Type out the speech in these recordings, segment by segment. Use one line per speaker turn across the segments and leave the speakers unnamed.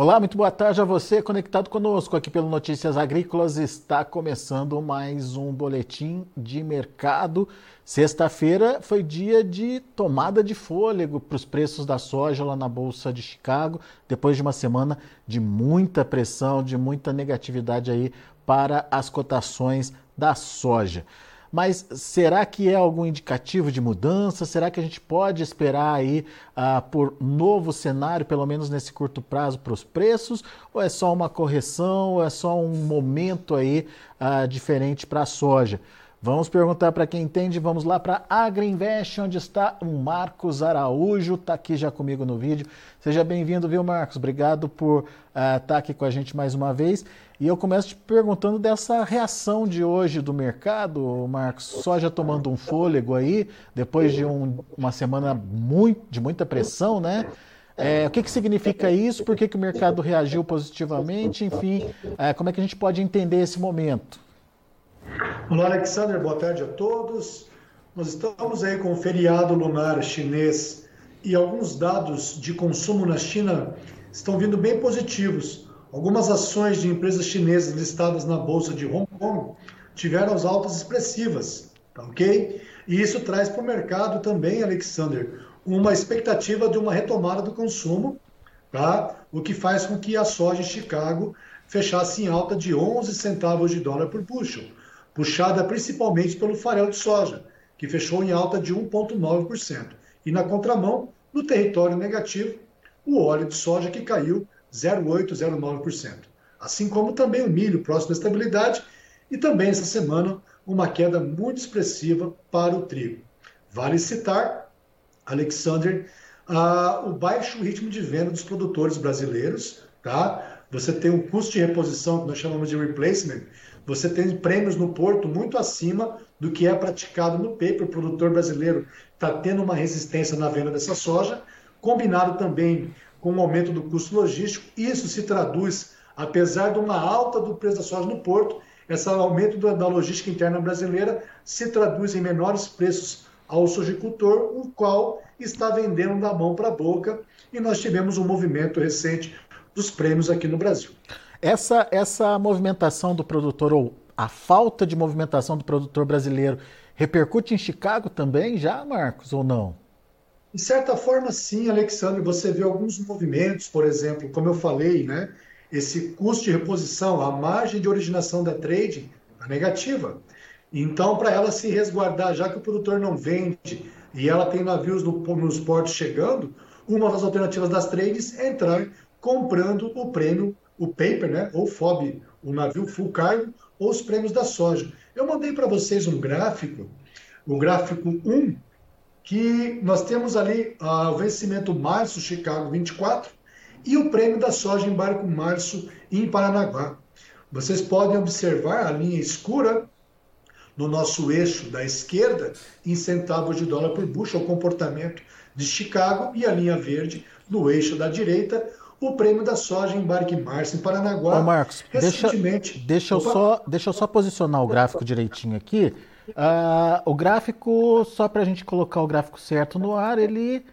Olá, muito boa tarde a você conectado conosco aqui pelo Notícias Agrícolas. Está começando mais um boletim de mercado. Sexta-feira foi dia de tomada de fôlego para os preços da soja lá na Bolsa de Chicago, depois de uma semana de muita pressão, de muita negatividade aí para as cotações da soja. Mas será que é algum indicativo de mudança? Será que a gente pode esperar aí ah, por novo cenário, pelo menos nesse curto prazo, para os preços? Ou é só uma correção? Ou é só um momento aí ah, diferente para a soja? Vamos perguntar para quem entende. Vamos lá para a AgriInvest, onde está o Marcos Araújo, está aqui já comigo no vídeo. Seja bem-vindo, viu, Marcos? Obrigado por estar uh, tá aqui com a gente mais uma vez. E eu começo te perguntando dessa reação de hoje do mercado, Marcos. Soja tomando um fôlego aí, depois de um, uma semana muito, de muita pressão, né? É, o que, que significa isso? Por que, que o mercado reagiu positivamente? Enfim, é, como é que a gente pode entender esse momento?
Olá, Alexander, boa tarde a todos. Nós estamos aí com o feriado lunar chinês e alguns dados de consumo na China estão vindo bem positivos. Algumas ações de empresas chinesas listadas na bolsa de Hong Kong tiveram as altas expressivas, tá ok? E isso traz para o mercado também, Alexander, uma expectativa de uma retomada do consumo, tá? O que faz com que a soja em Chicago fechasse em alta de 11 centavos de dólar por bushel puxada principalmente pelo farelo de soja, que fechou em alta de 1,9%. E na contramão, no território negativo, o óleo de soja que caiu 0,809%. Assim como também o milho próximo da estabilidade e também essa semana uma queda muito expressiva para o trigo. Vale citar, Alexander, o baixo ritmo de venda dos produtores brasileiros, tá? Você tem um custo de reposição que nós chamamos de replacement, você tem prêmios no porto muito acima do que é praticado no paper. O produtor brasileiro está tendo uma resistência na venda dessa soja, combinado também com o aumento do custo logístico. Isso se traduz, apesar de uma alta do preço da soja no porto, esse aumento da logística interna brasileira se traduz em menores preços ao sojicultor, o qual está vendendo da mão para a boca, e nós tivemos um movimento recente dos prêmios aqui no Brasil.
Essa, essa movimentação do produtor, ou a falta de movimentação do produtor brasileiro, repercute em Chicago também já, Marcos, ou não?
De certa forma, sim, Alexandre. Você vê alguns movimentos, por exemplo, como eu falei, né? Esse custo de reposição, a margem de originação da trade é negativa. Então, para ela se resguardar, já que o produtor não vende e ela tem navios no, nos portos chegando, uma das alternativas das trades é entrar comprando o prêmio o paper, né, ou FOB, o navio full cargo, ou os prêmios da soja. Eu mandei para vocês um gráfico, o gráfico 1, que nós temos ali ah, o vencimento março Chicago 24 e o prêmio da soja em barco março em Paranaguá. Vocês podem observar a linha escura no nosso eixo da esquerda em centavos de dólar por bushel, o comportamento de Chicago, e a linha verde no eixo da direita, o prêmio da soja em março em Paranaguá.
Ô Marcos, recentemente. Deixa, deixa, eu só, deixa eu só posicionar o gráfico direitinho aqui. Uh, o gráfico, só para a gente colocar o gráfico certo no ar, ele.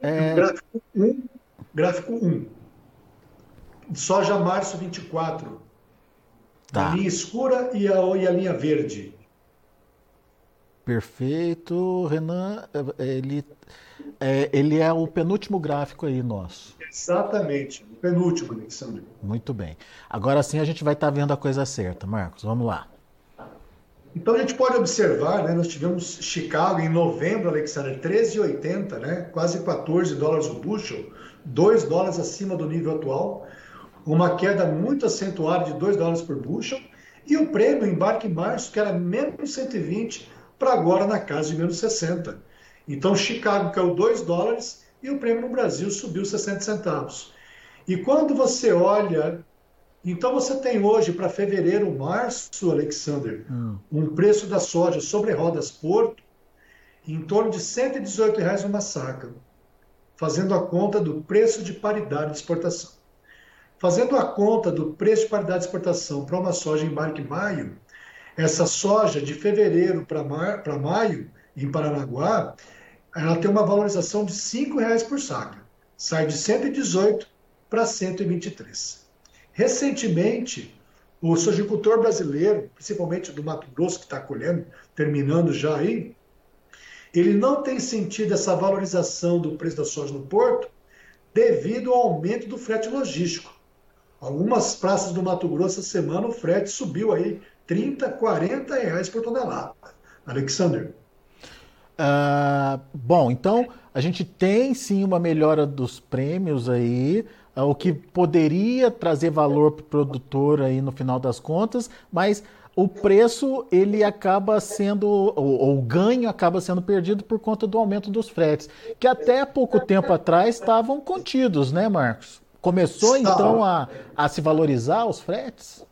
É... Gráfico 1, gráfico 1. Soja março 24. Tá. A linha escura e a, e a linha verde.
Perfeito, Renan. Ele, é, ele é o penúltimo gráfico aí nosso.
Exatamente, o penúltimo, Alexandre.
Muito bem. Agora sim a gente vai estar tá vendo a coisa certa, Marcos. Vamos lá.
Então a gente pode observar, né, nós tivemos Chicago em novembro, Alexandre, 13,80, né, quase 14 dólares o bushel, 2 dólares acima do nível atual, uma queda muito acentuada de 2 dólares por bushel, e o prêmio embarque em março, que era menos 120, para agora na casa de menos 60. Então Chicago caiu 2 dólares e o prêmio no Brasil subiu 60 centavos. E quando você olha, então você tem hoje para fevereiro, março, Alexander, hum. um preço da soja sobre rodas Porto em torno de 118 reais uma saca, fazendo a conta do preço de paridade de exportação. Fazendo a conta do preço de paridade de exportação para uma soja embarque maio, essa soja de fevereiro para maio, em Paranaguá, ela tem uma valorização de R$ reais por saca. Sai de 118 para 123. Recentemente, o sojicultor brasileiro, principalmente do Mato Grosso, que está colhendo, terminando já aí, ele não tem sentido essa valorização do preço da soja no porto devido ao aumento do frete logístico. Algumas praças do Mato Grosso essa semana o frete subiu aí 30, 40 reais por tonelada. Alexander.
Uh, bom, então a gente tem sim uma melhora dos prêmios aí, uh, o que poderia trazer valor para o produtor aí no final das contas, mas o preço ele acaba sendo, ou, o ganho acaba sendo perdido por conta do aumento dos fretes, que até pouco tempo atrás estavam contidos, né, Marcos? Começou então a, a se valorizar os fretes?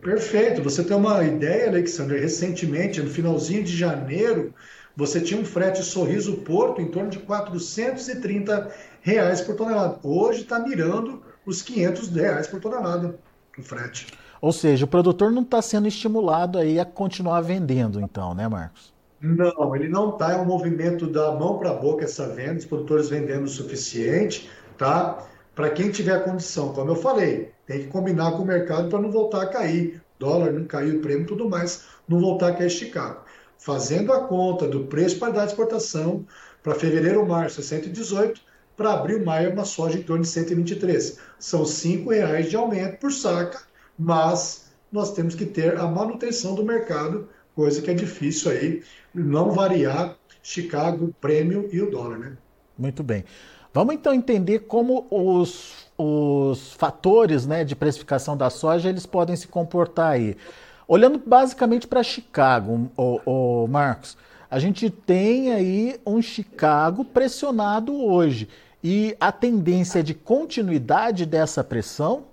Perfeito. Você tem uma ideia, Alexandre? Recentemente, no finalzinho de janeiro, você tinha um frete Sorriso Porto em torno de 430 reais por tonelada. Hoje está mirando os 500 reais por tonelada o frete.
Ou seja, o produtor não está sendo estimulado aí a continuar vendendo, então, né, Marcos?
Não, ele não está. É um movimento da mão para a boca essa venda, os produtores vendendo o suficiente, tá? Para quem tiver condição, como eu falei, tem que combinar com o mercado para não voltar a cair. Dólar não caiu, o prêmio tudo mais, não voltar a cair Chicago. Fazendo a conta do preço para dar exportação para fevereiro, março, é 118, para abril, maio, uma soja em torno de 123. São R$ reais de aumento por saca mas nós temos que ter a manutenção do mercado, coisa que é difícil aí, não variar Chicago, prêmio e o dólar, né?
Muito bem. Vamos então entender como os, os fatores né, de precificação da soja eles podem se comportar aí. Olhando basicamente para Chicago, o, o Marcos, a gente tem aí um Chicago pressionado hoje. E a tendência de continuidade dessa pressão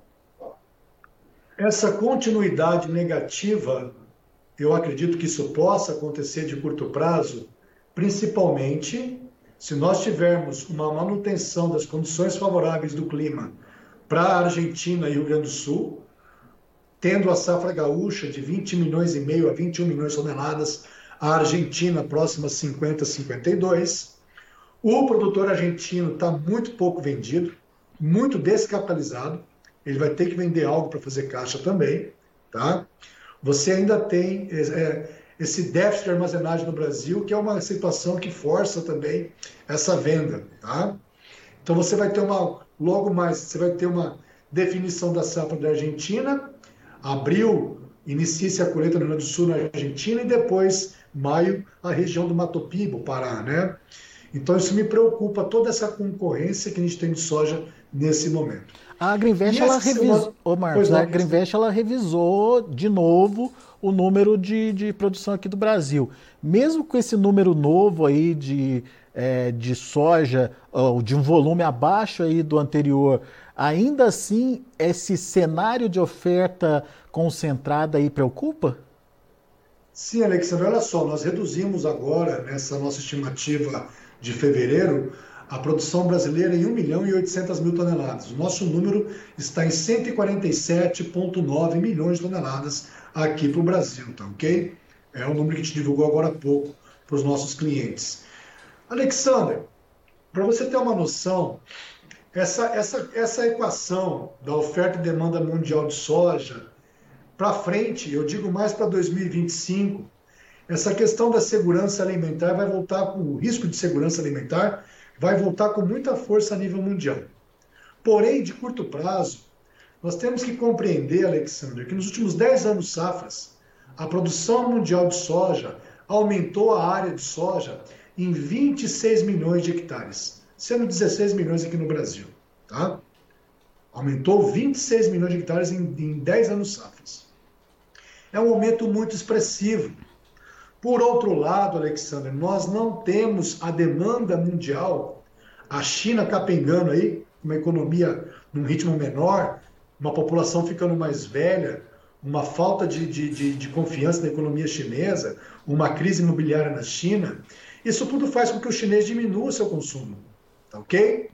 essa continuidade negativa, eu acredito que isso possa acontecer de curto prazo, principalmente se nós tivermos uma manutenção das condições favoráveis do clima para a Argentina e Rio Grande do Sul, tendo a safra gaúcha de 20 milhões e meio a 21 milhões de toneladas, a Argentina próxima a 50, 52. O produtor argentino está muito pouco vendido, muito descapitalizado ele vai ter que vender algo para fazer caixa também, tá? Você ainda tem é, esse déficit de armazenagem no Brasil, que é uma situação que força também essa venda, tá? Então você vai ter uma, logo mais, você vai ter uma definição da safra da Argentina, abril inicia-se a colheita no Rio Grande do Sul na Argentina e depois maio a região do Mato Pibo, Pará, né? Então isso me preocupa toda essa concorrência que a gente tem de soja nesse momento.
A Greenvest, ela revisou, Marcos, a Greenvest, ela revisou de novo o número de, de produção aqui do Brasil. Mesmo com esse número novo aí de, é, de soja, ou de um volume abaixo aí do anterior, ainda assim esse cenário de oferta concentrada aí preocupa?
Sim, Alexandre, olha só, nós reduzimos agora, nessa nossa estimativa de fevereiro, a produção brasileira em 1 milhão e 800 mil toneladas. O nosso número está em 147,9 milhões de toneladas aqui para o Brasil, tá ok? É o número que a gente divulgou agora há pouco para os nossos clientes. Alexander, para você ter uma noção, essa, essa, essa equação da oferta e demanda mundial de soja, para frente, eu digo mais para 2025, essa questão da segurança alimentar vai voltar com o risco de segurança alimentar vai voltar com muita força a nível mundial. Porém, de curto prazo, nós temos que compreender, Alexandre, que nos últimos 10 anos safras, a produção mundial de soja aumentou a área de soja em 26 milhões de hectares, sendo 16 milhões aqui no Brasil. Tá? Aumentou 26 milhões de hectares em, em 10 anos safras. É um aumento muito expressivo. Por outro lado, Alexandre, nós não temos a demanda mundial, a China capengando aí, uma economia num ritmo menor, uma população ficando mais velha, uma falta de, de, de, de confiança na economia chinesa, uma crise imobiliária na China, isso tudo faz com que o chinês diminua seu consumo, tá ok?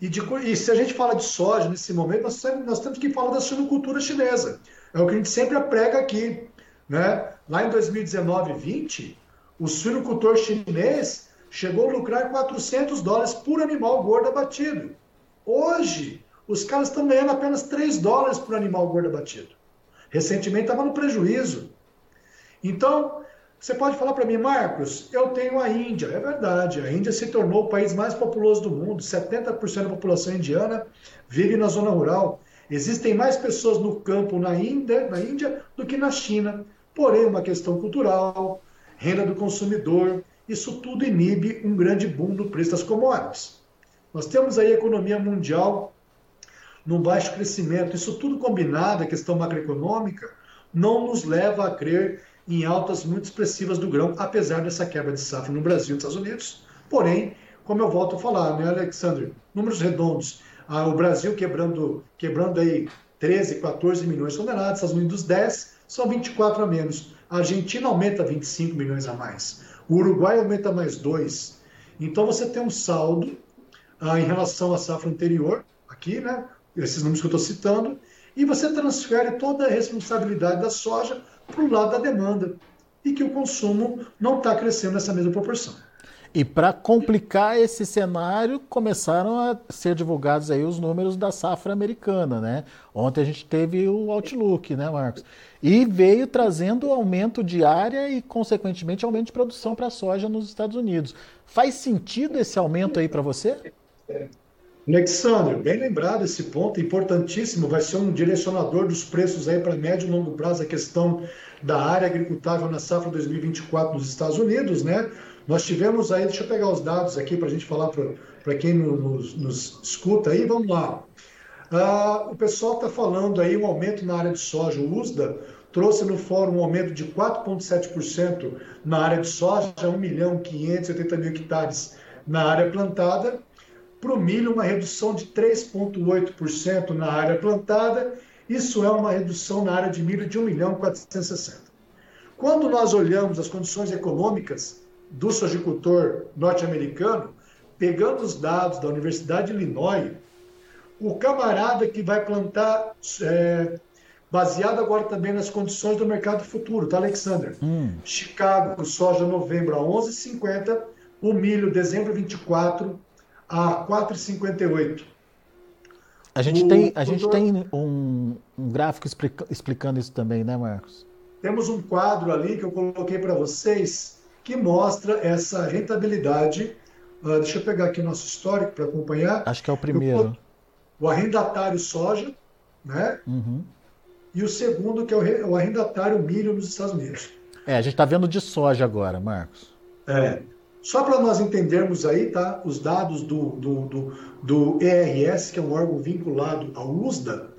E, de, e, se a gente fala de soja nesse momento, nós, nós temos que falar da suinocultura chinesa. É o que a gente sempre prega aqui. Né? Lá em 2019 e 20, o suinocultor chinês chegou a lucrar 400 dólares por animal gordo abatido. Hoje, os caras estão ganhando apenas 3 dólares por animal gordo abatido. Recentemente estava no prejuízo. Então, você pode falar para mim, Marcos, eu tenho a Índia. É verdade, a Índia se tornou o país mais populoso do mundo. 70% da população indiana vive na zona rural. Existem mais pessoas no campo na Índia, na Índia do que na China. Porém, uma questão cultural, renda do consumidor, isso tudo inibe um grande boom do preço das commodities. Nós temos aí a economia mundial no baixo crescimento. Isso tudo combinado, a questão macroeconômica, não nos leva a crer em altas muito expressivas do grão, apesar dessa quebra de safra no Brasil e nos Estados Unidos. Porém, como eu volto a falar, né, Alexandre? Números redondos. Ah, o Brasil quebrando, quebrando aí 13, 14 milhões de toneladas, Estados Unidos 10, são 24 a menos. A Argentina aumenta 25 milhões a mais. O Uruguai aumenta mais 2. Então você tem um saldo ah, em relação à safra anterior, aqui, né? Esses números que eu estou citando, e você transfere toda a responsabilidade da soja para o lado da demanda e que o consumo não está crescendo nessa mesma proporção.
E para complicar esse cenário, começaram a ser divulgados aí os números da safra americana, né? Ontem a gente teve o Outlook, né, Marcos? E veio trazendo aumento de área e, consequentemente, aumento de produção para a soja nos Estados Unidos. Faz sentido esse aumento aí para você?
Alexandre, bem lembrado esse ponto, importantíssimo, vai ser um direcionador dos preços aí para médio e longo prazo, a questão da área agricultável na safra 2024 nos Estados Unidos, né? Nós tivemos aí, deixa eu pegar os dados aqui para a gente falar para quem nos, nos, escuta aí, vamos lá. Ah, o pessoal está falando aí um aumento na área de soja, o USDA trouxe no fórum um aumento de 4,7% na área de soja, 1 milhão 580 mil hectares na área plantada, para o milho, uma redução de 3,8% na área plantada. Isso é uma redução na área de milho de 1 milhão 460. Quando nós olhamos as condições econômicas do sojicultor norte-americano, pegando os dados da Universidade de Illinois, o camarada que vai plantar, é, baseado agora também nas condições do mercado futuro, tá, Alexander? Hum. Chicago, soja novembro a 11,50, o milho dezembro 24 a 4,58.
A gente o, tem, a gente tem um, um gráfico explica, explicando isso também, né, Marcos?
Temos um quadro ali que eu coloquei para vocês que mostra essa rentabilidade. Uh, deixa eu pegar aqui nosso histórico para acompanhar.
Acho que é o primeiro.
o arrendatário soja, né? Uhum. E o segundo, que é o, o arrendatário milho nos Estados Unidos.
É, a gente está vendo de soja agora, Marcos.
É. Só para nós entendermos aí, tá? Os dados do, do, do, do ERS, que é um órgão vinculado ao USDA,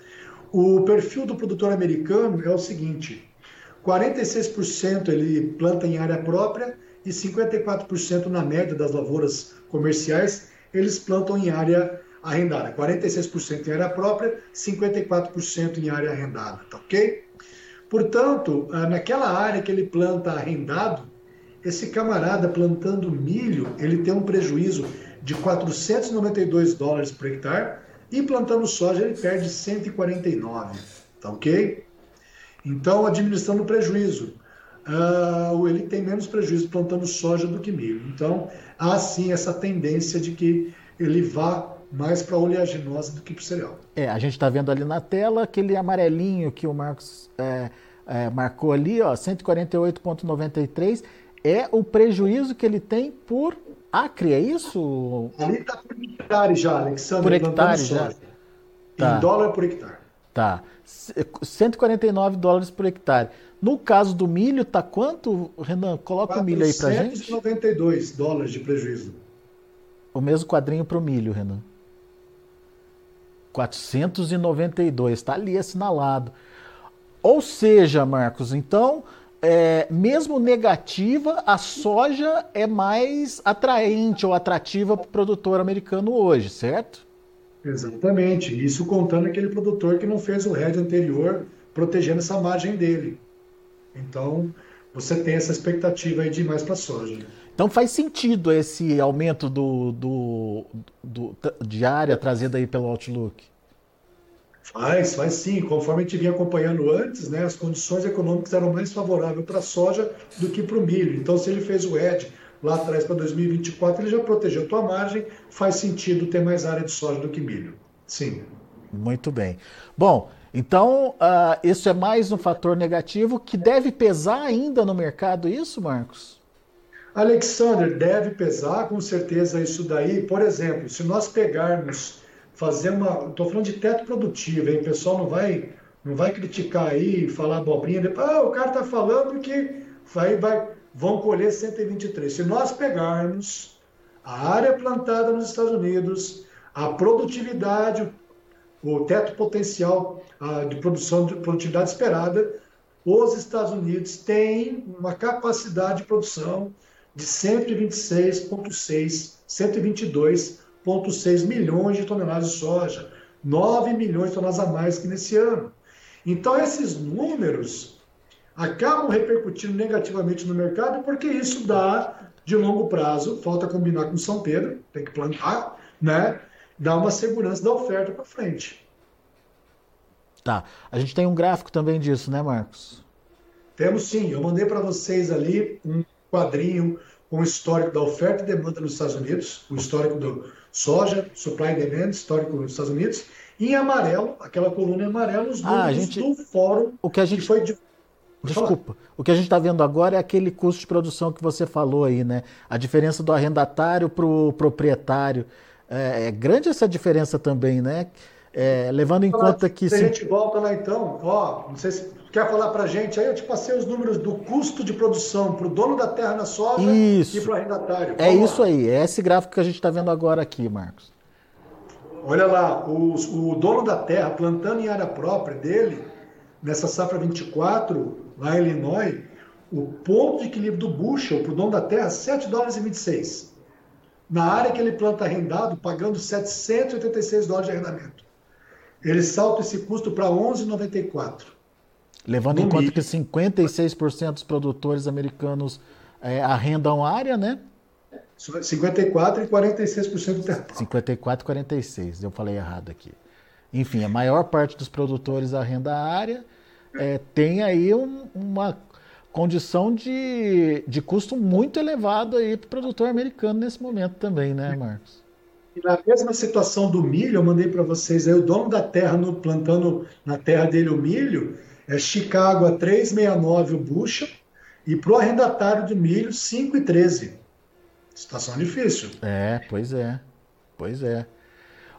o perfil do produtor americano é o seguinte: 46% ele planta em área própria e 54% na média das lavouras comerciais eles plantam em área arrendada. 46% em área própria, 54% em área arrendada, tá ok? Portanto, ah, naquela área que ele planta arrendado, esse camarada plantando milho, ele tem um prejuízo de 492 dólares por hectare e plantando soja ele perde 149, tá ok? Então, administrando prejuízo, uh, ele tem menos prejuízo plantando soja do que milho. Então, há sim essa tendência de que ele vá mais para a oleaginosa do que para o cereal.
É, a gente está vendo ali na tela aquele amarelinho que o Marcos é, é, marcou ali, ó, 148,93 é o prejuízo que ele tem por acre, é isso?
Ali está por hectare já, Alexandre.
Por hectare já?
Tá. Em dólar por hectare.
Tá. 149 dólares por hectare. No caso do milho, tá quanto, Renan? Coloca o milho aí pra gente.
492 dólares de prejuízo.
O mesmo quadrinho para o milho, Renan. 492, está ali assinalado. Ou seja, Marcos, então é, mesmo negativa, a soja é mais atraente ou atrativa para o produtor americano hoje, certo?
Exatamente. Isso contando aquele produtor que não fez o RED anterior, protegendo essa margem dele. Então, você tem essa expectativa aí de ir mais para a soja.
Então faz sentido esse aumento do, do, do, de área trazido aí pelo Outlook?
Faz, faz sim. Conforme a gente vinha acompanhando antes, né, as condições econômicas eram mais favoráveis para a soja do que para o milho. Então, se ele fez o ED lá atrás para 2024, ele já protegeu a tua margem, faz sentido ter mais área de soja do que milho. Sim.
Muito bem. Bom, então uh, isso é mais um fator negativo que deve pesar ainda no mercado, isso, Marcos?
Alexander, deve pesar com certeza isso daí. Por exemplo, se nós pegarmos, fazer uma. Estou falando de teto produtivo, hein? O pessoal não vai, não vai criticar aí, falar abobrinha, depois, ah, o cara está falando que vai, vai, vão colher 123. Se nós pegarmos a área plantada nos Estados Unidos, a produtividade, o teto potencial de produção de produtividade esperada, os Estados Unidos têm uma capacidade de produção de 126,6, 122,6 milhões de toneladas de soja, 9 milhões de toneladas a mais que nesse ano. Então, esses números acabam repercutindo negativamente no mercado porque isso dá, de longo prazo, falta combinar com São Pedro, tem que plantar, né? Dá uma segurança da oferta para frente.
Tá. A gente tem um gráfico também disso, né, Marcos?
Temos sim. Eu mandei para vocês ali um quadrinho com o histórico da oferta e demanda nos Estados Unidos, o histórico do soja, supply and demand, histórico nos Estados Unidos, e em amarelo, aquela coluna em amarelo, os
números ah, gente,
do fórum
o que, a gente, que foi de... Desculpa. O que a gente está vendo agora é aquele custo de produção que você falou aí, né? A diferença do arrendatário para o proprietário. É, é, grande essa diferença também, né? É, levando em conta que.
Se a gente volta lá então, ó, não sei se quer falar para a gente aí, eu te passei os números do custo de produção para o dono da terra na soja
isso.
e para o arrendatário.
É Vamos isso lá. aí, é esse gráfico que a gente está vendo agora aqui, Marcos.
Olha lá, o, o dono da terra plantando em área própria dele, nessa safra 24, lá em Illinois, o ponto de equilíbrio do bushel para o dono da terra, 7 dólares e 26. Na área que ele planta arrendado, pagando 786 dólares de arrendamento. Ele salta esse custo para 11,94.
Levando em conta que 56% dos produtores americanos é, arrendam área, né?
54 e 46% do território.
54 e 46, eu falei errado aqui. Enfim, a maior parte dos produtores arrenda a área, é, tem aí um, uma condição de, de custo muito elevado aí para o produtor americano nesse momento também, né, Marcos?
E na mesma situação do milho, eu mandei para vocês aí, o dono da terra no, plantando na terra dele o milho, é Chicago a 3,69 o bushel e para o arrendatário de milho 5,13. Situação difícil.
É, pois é. Pois é.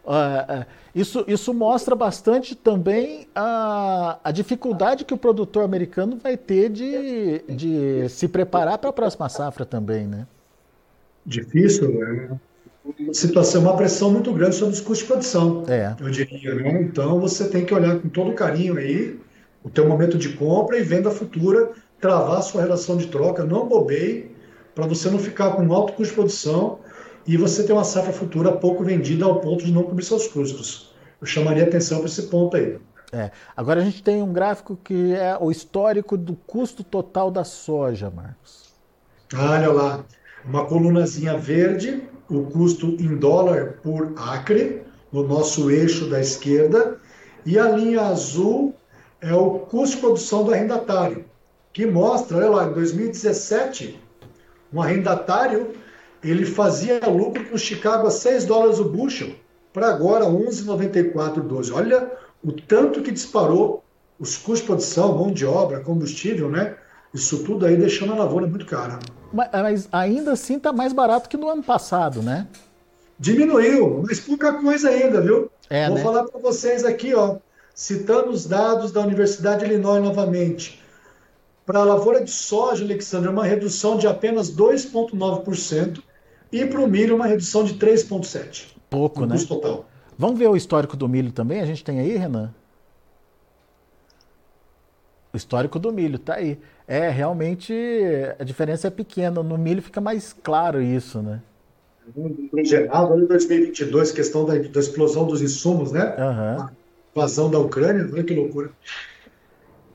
Uh, uh, isso, isso mostra bastante também a, a dificuldade que o produtor americano vai ter de, de se preparar para a próxima safra também, né?
Difícil, né? Uma situação, uma pressão muito grande sobre os custos de produção,
é.
eu diria. Né? Então você tem que olhar com todo carinho aí o teu momento de compra e venda futura, travar a sua relação de troca, não bobeie, para você não ficar com um alto custo de produção e você ter uma safra futura pouco vendida ao ponto de não cobrir seus custos. Eu chamaria atenção para esse ponto aí.
É. Agora a gente tem um gráfico que é o histórico do custo total da soja, Marcos.
Olha lá, uma colunazinha verde, o custo em dólar por acre, no nosso eixo da esquerda, e a linha azul é o custo de produção do arrendatário, que mostra, olha lá, em 2017, um arrendatário ele fazia lucro com Chicago a 6 dólares o bushel, para agora 11,94,12. Olha o tanto que disparou os custos de produção, mão de obra, combustível, né? Isso tudo aí deixando a lavoura muito cara.
Mas, mas ainda assim está mais barato que no ano passado, né?
Diminuiu, mas pouca coisa ainda, viu?
É,
Vou
né?
falar para vocês aqui, ó, citando os dados da Universidade de Illinois novamente. Para a lavoura de soja, Alexandre, uma redução de apenas 2,9% e para o milho uma redução de 3,7%.
Pouco, né?
total.
Vamos ver o histórico do milho também? A gente tem aí, Renan? O histórico do milho, tá aí. É, realmente a diferença é pequena. No milho fica mais claro isso, né?
Em geral, ano 2022, questão da, da explosão dos insumos, né?
Uhum.
Invasão da Ucrânia, olha que loucura.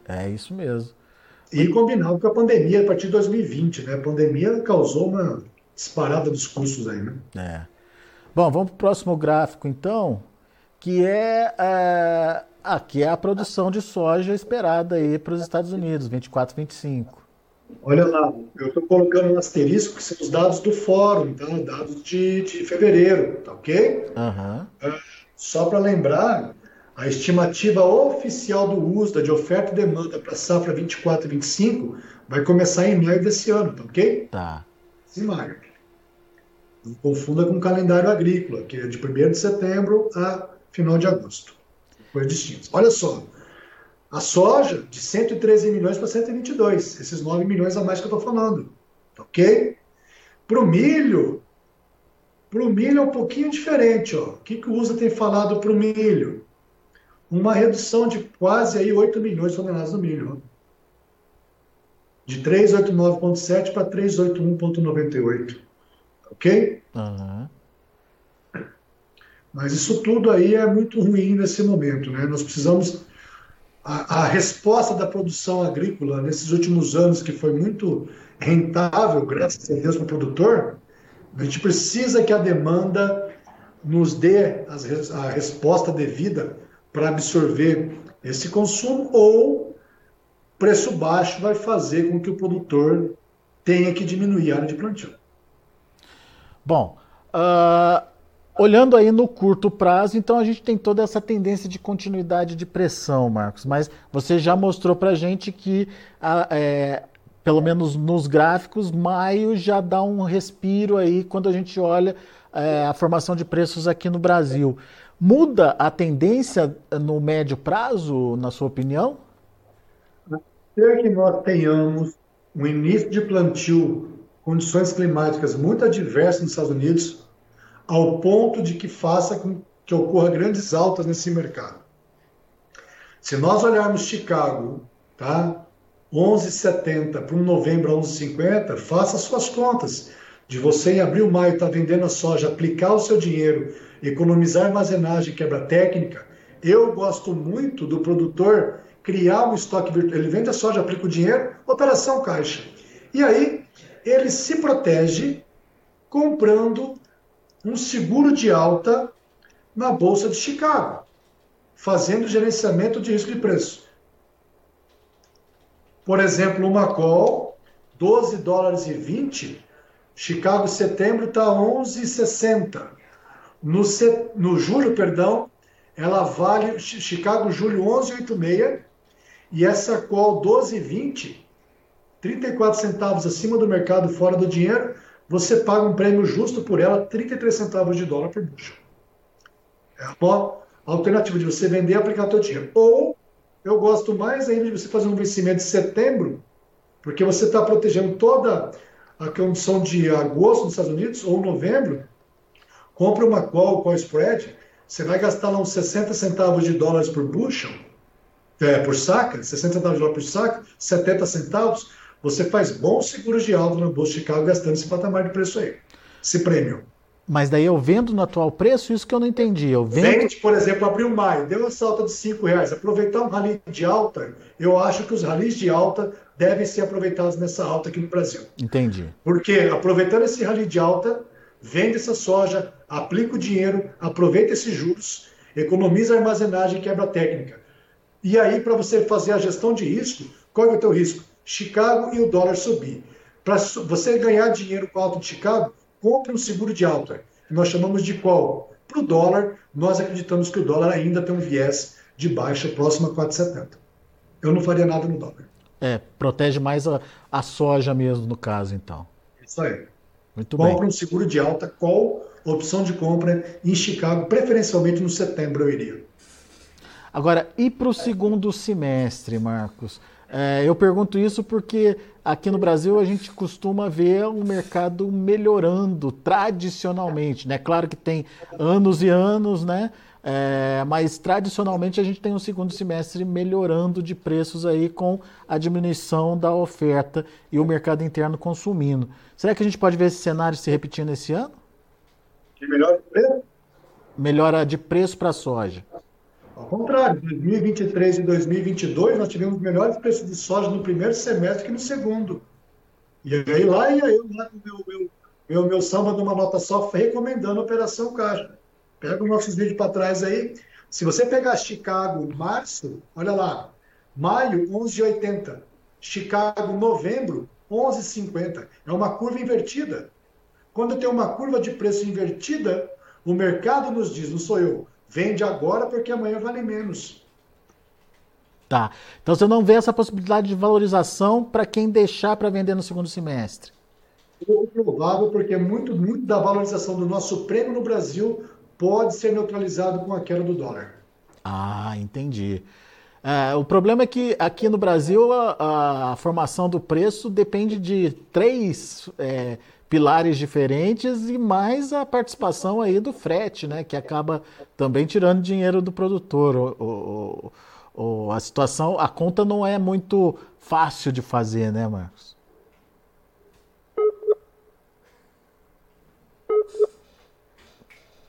É isso mesmo.
E combinado com a pandemia a partir de 2020, né? A pandemia causou uma disparada dos custos aí, né?
É. Bom, vamos para o próximo gráfico então, que é, é, ah, que é a produção de soja esperada aí para os Estados Unidos, 24, 25.
Olha lá, eu estou colocando um asterisco que são os dados do fórum, tá? dados de, de fevereiro, tá ok?
Uhum.
só para lembrar, A estimativa oficial do USDA de oferta e demanda para a safra 24 e 25 vai começar em maio desse ano, tá ok?
Tá.
Em maio. Não confunda com o calendário agrícola, que é de 1 de setembro a final de agosto. Coisas distintas. Olha só, a soja de 113 milhões para 122, esses 9 milhões a mais que eu estou falando, tá ok? Para o milho, para o milho é um pouquinho diferente. Ó. O que, que o USA tem falado para o milho? Uma redução de quase aí 8 milhões de toneladas no milho. Ó. De 389,7 para 381,98. Ok?
Uhum.
Mas isso tudo aí é muito ruim nesse momento. Né? Nós precisamos. A, a resposta da produção agrícola nesses últimos anos, que foi muito rentável, graças a Deus, para o produtor, a gente precisa que a demanda nos dê a resposta devida para absorver esse consumo, ou preço baixo vai fazer com que o produtor tenha que diminuir a área de plantio.
Bom, uh, olhando aí no curto prazo, então a gente tem toda essa tendência de continuidade de pressão, Marcos, mas você já mostrou para gente que a, é, pelo menos nos gráficos, maio já dá um respiro aí quando a gente olha é, a formação de preços aqui no Brasil. Muda a tendência no médio prazo, na sua opinião?
Até que nós tenhamos um início de plantio, condições climáticas muito adversas nos Estados Unidos, ao ponto de que faça com que ocorra grandes altas nesse mercado. Se nós olharmos Chicago, tá? 11,70 para um novembro a 11,50, faça suas contas. De você em abril, maio estar tá vendendo a soja, aplicar o seu dinheiro, economizar armazenagem, quebra técnica. Eu gosto muito do produtor criar um estoque virtual. Ele vende a soja, aplica o dinheiro, operação caixa. E aí ele se protege comprando um seguro de alta na Bolsa de Chicago, fazendo gerenciamento de risco de preço. Por exemplo, uma call, 12 dólares e 20, Chicago setembro está 11,60. No, no julho, perdão, ela vale, Chicago julho 11,86, e essa call 12,20, 34 centavos acima do mercado fora do dinheiro, você paga um prêmio justo por ela, 33 centavos de dólar por bushel. É uma alternativa de você vender e aplicar seu dinheiro. Ou eu gosto mais ainda de você fazer um vencimento de setembro, porque você está protegendo toda a condição de agosto nos Estados Unidos ou novembro. Compre uma call, call spread, você vai gastar lá uns 60 centavos de dólares por bushel, é, por saca, 60 centavos de dólar por saca, 70 centavos, você faz bons seguros de alvo no Bolsa de Chicago gastando esse patamar de preço aí, esse prêmio.
Mas daí eu vendo no atual preço, isso que eu não entendi. Eu vendo...
Vende, por exemplo, abril maio, deu uma salta de 5 reais. Aproveitar um rally de alta, eu acho que os ralis de alta devem ser aproveitados nessa alta aqui no Brasil.
Entendi.
Porque aproveitando esse rally de alta, vende essa soja, aplica o dinheiro, aproveita esses juros, economiza a armazenagem e quebra a técnica. E aí, para você fazer a gestão de risco, qual é o teu risco? Chicago e o dólar subir. Para você ganhar dinheiro com a alta de Chicago, compre um seguro de alta, que nós chamamos de qual? Para o dólar, nós acreditamos que o dólar ainda tem um viés de baixa próximo a 4,70. Eu não faria nada no dólar.
É, protege mais a, a soja mesmo, no caso, então.
Isso aí.
Muito Compre bem.
Um seguro de alta, qual opção de compra em Chicago, preferencialmente no setembro eu iria.
Agora, e para o segundo semestre, Marcos? É, eu pergunto isso porque aqui no Brasil a gente costuma ver o mercado melhorando tradicionalmente, né? Claro que tem anos e anos, né? É, mas tradicionalmente a gente tem um segundo semestre melhorando de preços aí com a diminuição da oferta e o mercado interno consumindo. Será que a gente pode ver esse cenário se repetindo esse ano?
Que melhora de preço?
Melhora de preço para a soja.
Ao contrário, 2023 e 2022 nós tivemos melhores preços de soja no primeiro semestre que no segundo. E aí lá ia eu lá com meu, meu, meu, meu samba numa nota só recomendando a operação caixa. Pega os nossos vídeos para trás aí. Se você pegar Chicago, março, olha lá, maio, 11,80. Chicago, novembro, 11,50. É uma curva invertida. Quando tem uma curva de preço invertida, o mercado nos diz, não sou eu, Vende agora porque amanhã vale menos.
Tá. Então você não vê essa possibilidade de valorização para quem deixar para vender no segundo semestre?
Pouco provável, porque muito, muito da valorização do nosso prêmio no Brasil pode ser neutralizado com a queda do dólar.
Ah, entendi. É, o problema é que aqui no Brasil a, a formação do preço depende de três é, pilares diferentes e mais a participação aí do frete, né? Que acaba também tirando dinheiro do produtor. O, o, o, a situação, a conta não é muito fácil de fazer, né, Marcos?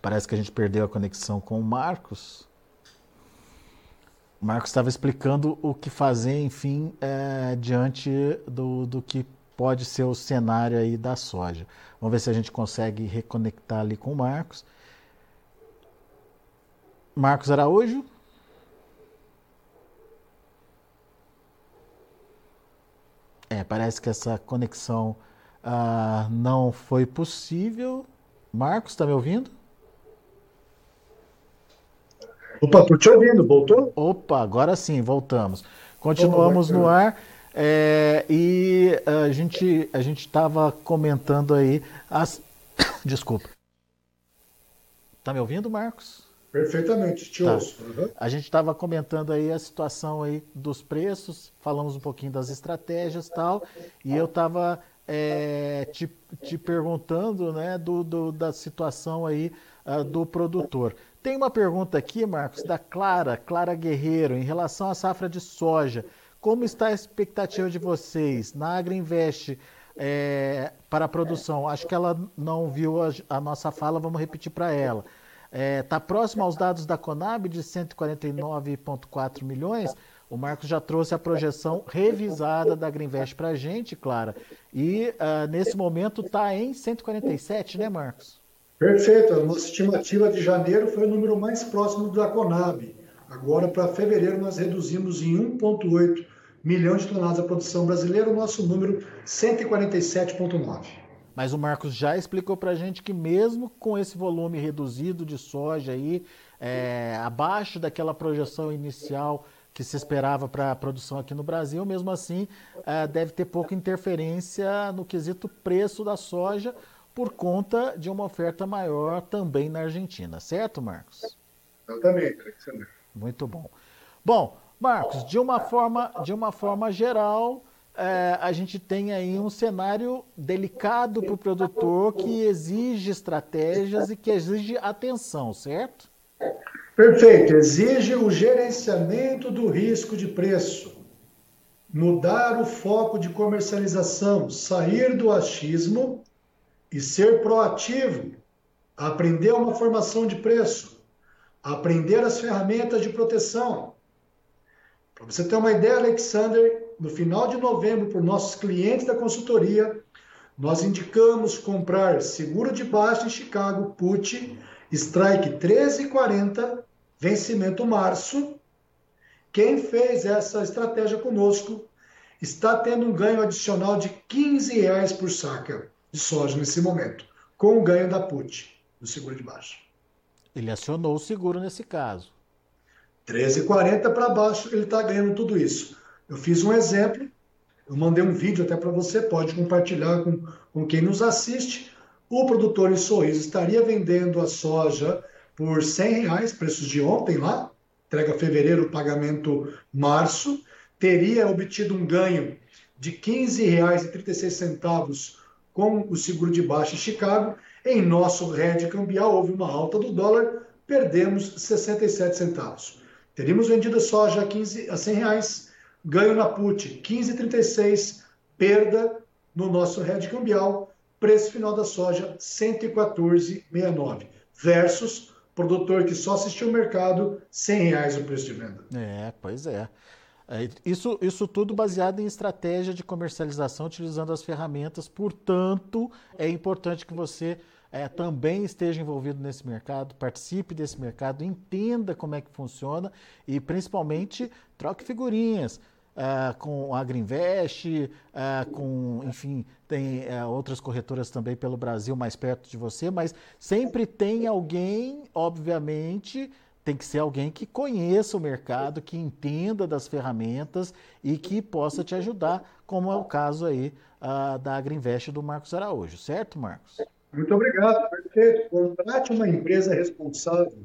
Parece que a gente perdeu a conexão com o Marcos. O Marcos estava explicando o que fazer, enfim, é, diante do, do que pode ser o cenário aí da soja. Vamos ver se a gente consegue reconectar ali com o Marcos. Marcos Araújo. É, parece que essa conexão ah, não foi possível. Marcos, está me ouvindo?
Opa, estou te ouvindo, voltou?
Opa, agora sim, voltamos. Continuamos no ar. É, e a gente a gente estava comentando aí as desculpa tá me ouvindo Marcos
perfeitamente te
tá.
ouço uhum.
a gente estava comentando aí a situação aí dos preços falamos um pouquinho das estratégias tal e eu estava é, te, te perguntando né do, do da situação aí uh, do produtor tem uma pergunta aqui Marcos da Clara Clara Guerreiro em relação à safra de soja como está a expectativa de vocês na Agriinvest é, para a produção? Acho que ela não viu a, a nossa fala, vamos repetir para ela. Está é, tá próximo aos dados da Conab de 149,4 milhões. O Marcos já trouxe a projeção revisada da Agriinvest para a gente, Clara. E uh, nesse momento está em 147, né, Marcos?
Perfeito. A nossa estimativa de janeiro foi o número mais próximo da Conab. Agora, para fevereiro, nós reduzimos em 1,8 milhões de toneladas a produção brasileira, o nosso número 147,9.
Mas o Marcos já explicou para a gente que mesmo com esse volume reduzido de soja aí, é, abaixo daquela projeção inicial que se esperava para a produção aqui no Brasil, mesmo assim é, deve ter pouca interferência no quesito preço da soja por conta de uma oferta maior também na Argentina, certo, Marcos?
Exatamente, Alexandre.
Muito bom. Bom, Marcos, de uma forma, de uma forma geral, é, a gente tem aí um cenário delicado para o produtor que exige estratégias e que exige atenção, certo?
Perfeito. Exige o gerenciamento do risco de preço, mudar o foco de comercialização, sair do achismo e ser proativo, aprender uma formação de preço, aprender as ferramentas de proteção para você ter uma ideia, Alexander, no final de novembro, por nossos clientes da consultoria, nós indicamos comprar seguro de baixa em Chicago, put, strike 1340, vencimento março. Quem fez essa estratégia conosco está tendo um ganho adicional de 15 reais por saca de soja nesse momento, com o ganho da put, do seguro de baixa.
Ele acionou o seguro nesse caso.
13,40 para baixo, ele está ganhando tudo isso. Eu fiz um exemplo, eu mandei um vídeo até para você, pode compartilhar com, com quem nos assiste. O produtor em Sorriso estaria vendendo a soja por 100 reais, preços de ontem lá, entrega fevereiro, pagamento março, teria obtido um ganho de R$ 15,36 com o seguro de baixa em Chicago. Em nosso rede cambial houve uma alta do dólar, perdemos 67 centavos. Teríamos vendido soja a, 15, a 100 reais, ganho na PUT 15,36, perda no nosso rede cambial, preço final da soja 114,69, versus produtor que só assistiu o mercado, 100 reais o preço de venda.
É, pois é. É. Isso, isso tudo baseado em estratégia de comercialização, utilizando as ferramentas. Portanto, é importante que você é, também esteja envolvido nesse mercado, participe desse mercado, entenda como é que funciona e principalmente troque figurinhas. Uh, com a Agriinvest, uh, com, enfim, tem uh, outras corretoras também pelo Brasil mais perto de você, mas sempre tem alguém, obviamente, tem que ser alguém que conheça o mercado, que entenda das ferramentas e que possa te ajudar, como é o caso aí uh, da Agriinvest do Marcos Araújo, certo, Marcos?
Muito obrigado, perfeito. Contrate uma empresa responsável,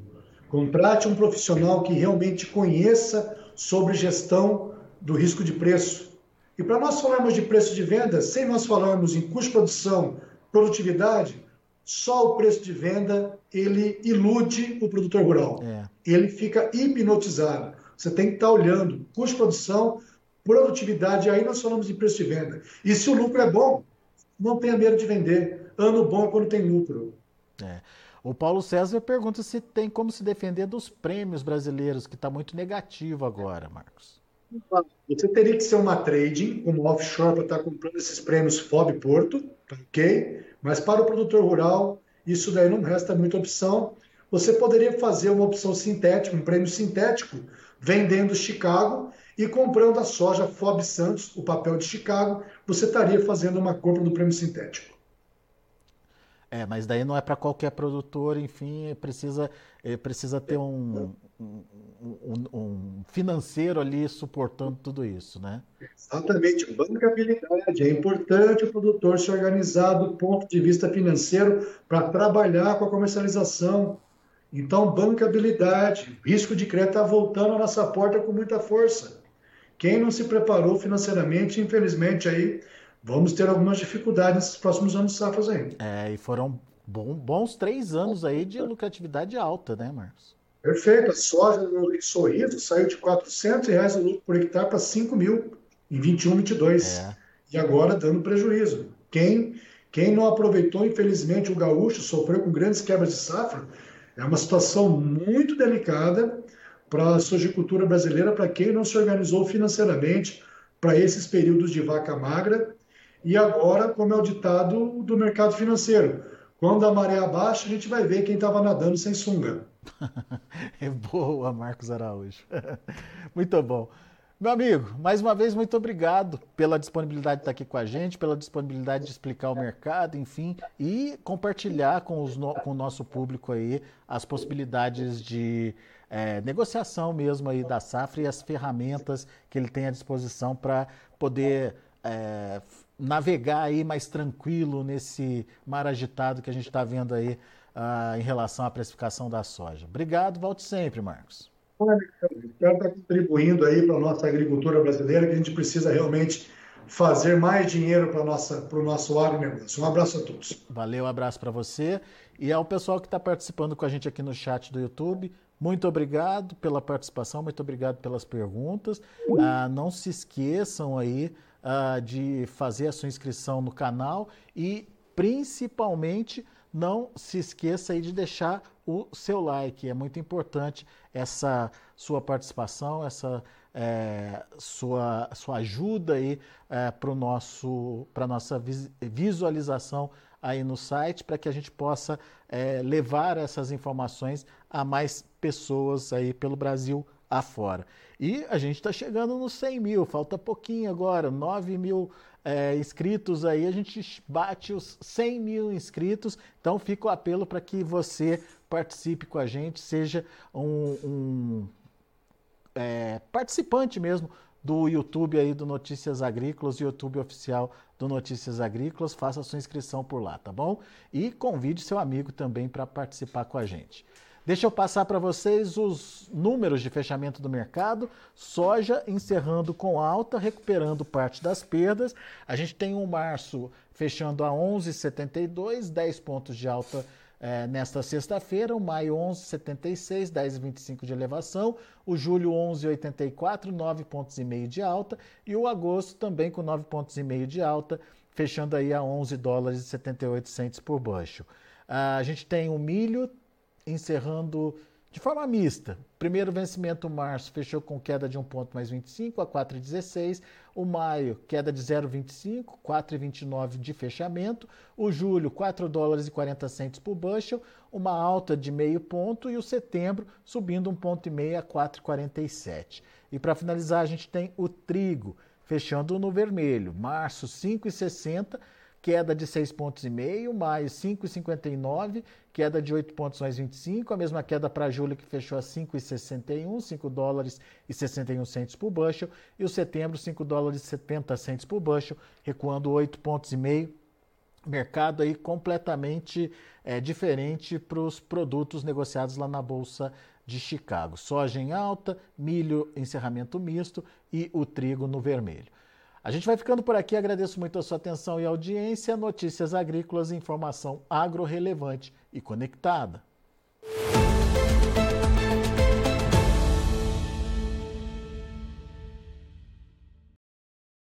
contrate um profissional que realmente conheça sobre gestão do risco de preço. E para nós falarmos de preço de venda, sem nós falarmos em custo de produção, produtividade, só o preço de venda ele ilude o produtor rural. É. Ele fica hipnotizado. Você tem que estar olhando custo de produção, produtividade, aí nós falamos de preço de venda. E se o lucro é bom, não tenha medo de vender. Ano bom é quando tem lucro.
É. O Paulo César pergunta se tem como se defender dos prêmios brasileiros, que está muito negativo agora, Marcos.
Você teria que ser uma trading, uma offshore, para estar tá comprando esses prêmios FOB Porto, tá ok? Mas para o produtor rural, isso daí não resta muita opção. Você poderia fazer uma opção sintética, um prêmio sintético, vendendo Chicago e comprando a soja FOB Santos, o papel de Chicago, você estaria fazendo uma compra do prêmio sintético.
É, mas daí não é para qualquer produtor, enfim, precisa, precisa ter um, um, um, um, financeiro ali suportando tudo isso, né?
Exatamente, bancabilidade. É importante o produtor se organizar do ponto de vista financeiro para trabalhar com a comercialização. Então, bancabilidade, risco de crédito está voltando à nossa porta com muita força. Quem não se preparou financeiramente, infelizmente, aí vamos ter algumas dificuldades nesses próximos anos safras ainda.
É, e foram bons três anos aí de lucratividade alta, né, Marcos?
Perfeito. A soja no Sorriso saiu de 400 reais o lucro por hectare para 5 mil em 21, 22. É. E agora dando prejuízo. Quem, quem não aproveitou, infelizmente, o gaúcho sofreu com grandes quebras de safra. É uma situação muito delicada para a sojicultura brasileira, para quem não se organizou financeiramente para esses períodos de vaca magra e agora, como é o ditado do mercado financeiro, quando a maré abaixa, a gente vai ver quem estava nadando sem sunga.
é boa, Marcos Araújo. muito bom. Meu amigo, mais uma vez, muito obrigado pela disponibilidade de estar aqui com a gente, pela disponibilidade de explicar o mercado, enfim, e compartilhar com, no, com o nosso público aí as possibilidades de é, negociação mesmo aí da safra e as ferramentas que ele tem à disposição para poder é, navegar aí mais tranquilo nesse mar agitado que a gente está vendo aí uh, em relação à precificação da soja. Obrigado, volte sempre, Marcos.
Espero estar contribuindo aí para a nossa agricultura brasileira, que a gente precisa realmente fazer mais dinheiro para o nosso agronegócio. Um abraço a todos.
Valeu, um abraço para você e ao pessoal que está participando com a gente aqui no chat do YouTube. Muito obrigado pela participação, muito obrigado pelas perguntas. Ah, não se esqueçam aí uh, de fazer a sua inscrição no canal e principalmente não se esqueça aí de deixar o seu like. É muito importante essa sua participação, essa é, sua, sua ajuda aí é, para para nossa visualização aí no site para que a gente possa é, levar essas informações a mais pessoas aí pelo Brasil afora. E a gente está chegando nos 100 mil, falta pouquinho agora, 9 mil é, inscritos aí, a gente bate os 100 mil inscritos. Então fica o apelo para que você participe com a gente, seja um, um é, participante mesmo do YouTube aí do Notícias Agrícolas, YouTube oficial do Notícias Agrícolas, faça sua inscrição por lá, tá bom? E convide seu amigo também para participar com a gente. Deixa eu passar para vocês os números de fechamento do mercado. Soja encerrando com alta, recuperando parte das perdas. A gente tem um março fechando a 11,72, 10 pontos de alta é, nesta sexta-feira. O maio 11,76, 10,25 de elevação. O julho 11,84, 9 pontos e meio de alta. E o agosto também com 9 pontos e meio de alta, fechando aí a 11 dólares e 78 por bushel. Ah, a gente tem o milho encerrando de forma mista. Primeiro vencimento, março, fechou com queda de 1 ponto mais 25 a 4,16. O maio, queda de 0,25, 4,29 de fechamento. O julho, 4 dólares e 40 centos por bushel, uma alta de meio ponto. E o setembro, subindo 1,5 ponto a 4,47. E para finalizar, a gente tem o trigo, fechando no vermelho. Março, 5,60 queda de 6,5 pontos, mais 5,59, queda de 8 pontos mais 25, a mesma queda para julho que fechou a 5,61, 5 dólares e 61 centos por bushel, e o setembro 5 dólares e 70 centos por bushel, recuando 8 pontos e meio. Mercado aí completamente é, diferente para os produtos negociados lá na Bolsa de Chicago. Soja em alta, milho encerramento misto e o trigo no vermelho. A gente vai ficando por aqui, agradeço muito a sua atenção e audiência. Notícias agrícolas, informação agro relevante e conectada.